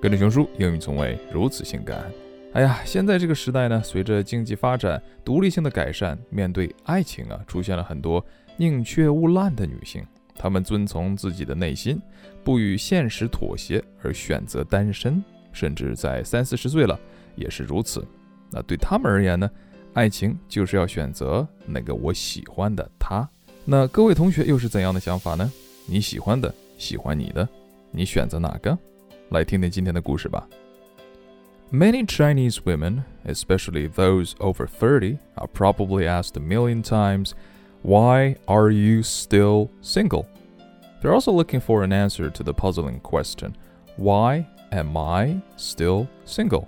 跟着熊叔，英语从未如此性感。哎呀，现在这个时代呢，随着经济发展、独立性的改善，面对爱情啊，出现了很多宁缺毋滥的女性。她们遵从自己的内心，不与现实妥协，而选择单身，甚至在三四十岁了也是如此。那对他们而言呢，爱情就是要选择那个我喜欢的他。那各位同学又是怎样的想法呢？你喜欢的，喜欢你的，你选择哪个？来听听今天的故事吧。Many Chinese women, especially those over 30, are probably asked a million times, Why are you still single? They're also looking for an answer to the puzzling question, Why am I still single?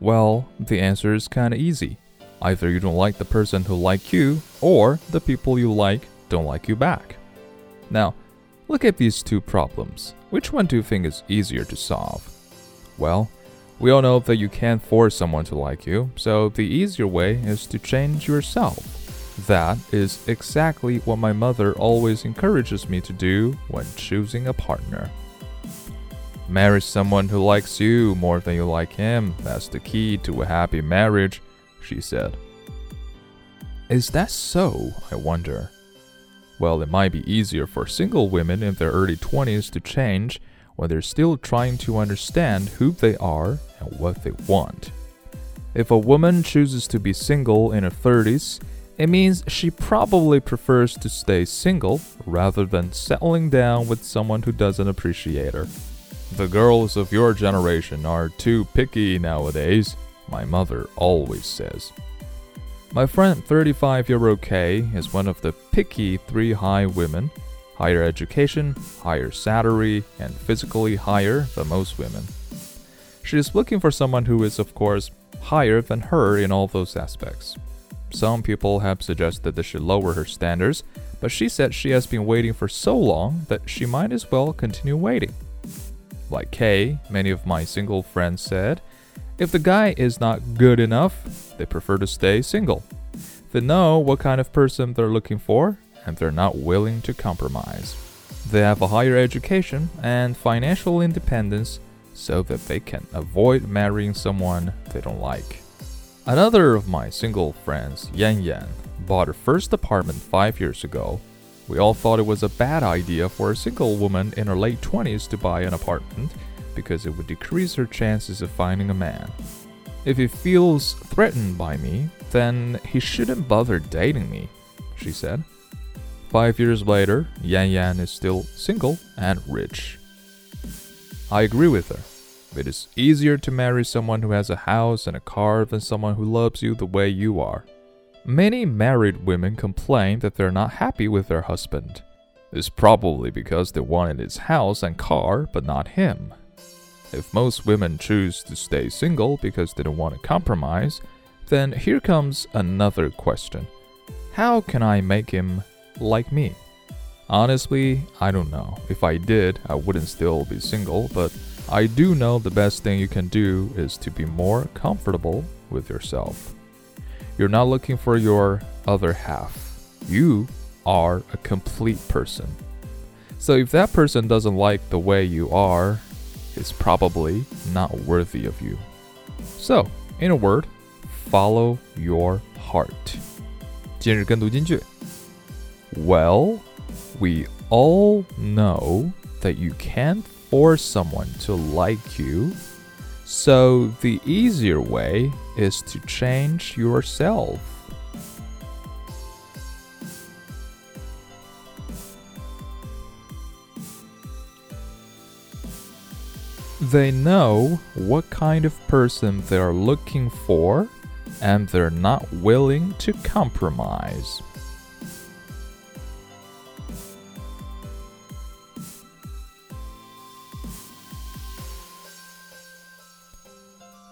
Well, the answer is kinda easy. Either you don't like the person who like you, or the people you like don't like you back. Now, look at these two problems. Which one do you think is easier to solve? Well, we all know that you can't force someone to like you, so the easier way is to change yourself. That is exactly what my mother always encourages me to do when choosing a partner. Marry someone who likes you more than you like him. That's the key to a happy marriage, she said. Is that so? I wonder. Well, it might be easier for single women in their early 20s to change when they're still trying to understand who they are and what they want. If a woman chooses to be single in her 30s, it means she probably prefers to stay single rather than settling down with someone who doesn't appreciate her. The girls of your generation are too picky nowadays, my mother always says. My friend 35 year old Kay is one of the picky three high women higher education, higher salary, and physically higher than most women. She is looking for someone who is, of course, higher than her in all those aspects. Some people have suggested that she lower her standards, but she said she has been waiting for so long that she might as well continue waiting. Like Kay, many of my single friends said, if the guy is not good enough, they prefer to stay single. They know what kind of person they're looking for, and they're not willing to compromise. They have a higher education and financial independence so that they can avoid marrying someone they don't like. Another of my single friends, Yan Yan, bought her first apartment five years ago. We all thought it was a bad idea for a single woman in her late 20s to buy an apartment because it would decrease her chances of finding a man. If he feels threatened by me, then he shouldn't bother dating me, she said. Five years later, Yan Yan is still single and rich. I agree with her. It is easier to marry someone who has a house and a car than someone who loves you the way you are. Many married women complain that they're not happy with their husband. It's probably because they wanted his house and car, but not him. If most women choose to stay single because they don't want to compromise, then here comes another question How can I make him like me? Honestly, I don't know. If I did, I wouldn't still be single, but I do know the best thing you can do is to be more comfortable with yourself. You're not looking for your other half. You are a complete person. So if that person doesn't like the way you are, it's probably not worthy of you. So, in a word, follow your heart. 今日跟读金句 Well, we all know that you can't force someone to like you, so the easier way is to change yourself. They know what kind of person they're looking for, and they're not willing to compromise.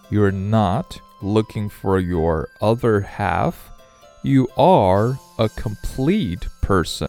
You're not looking for your other half. You are a complete person.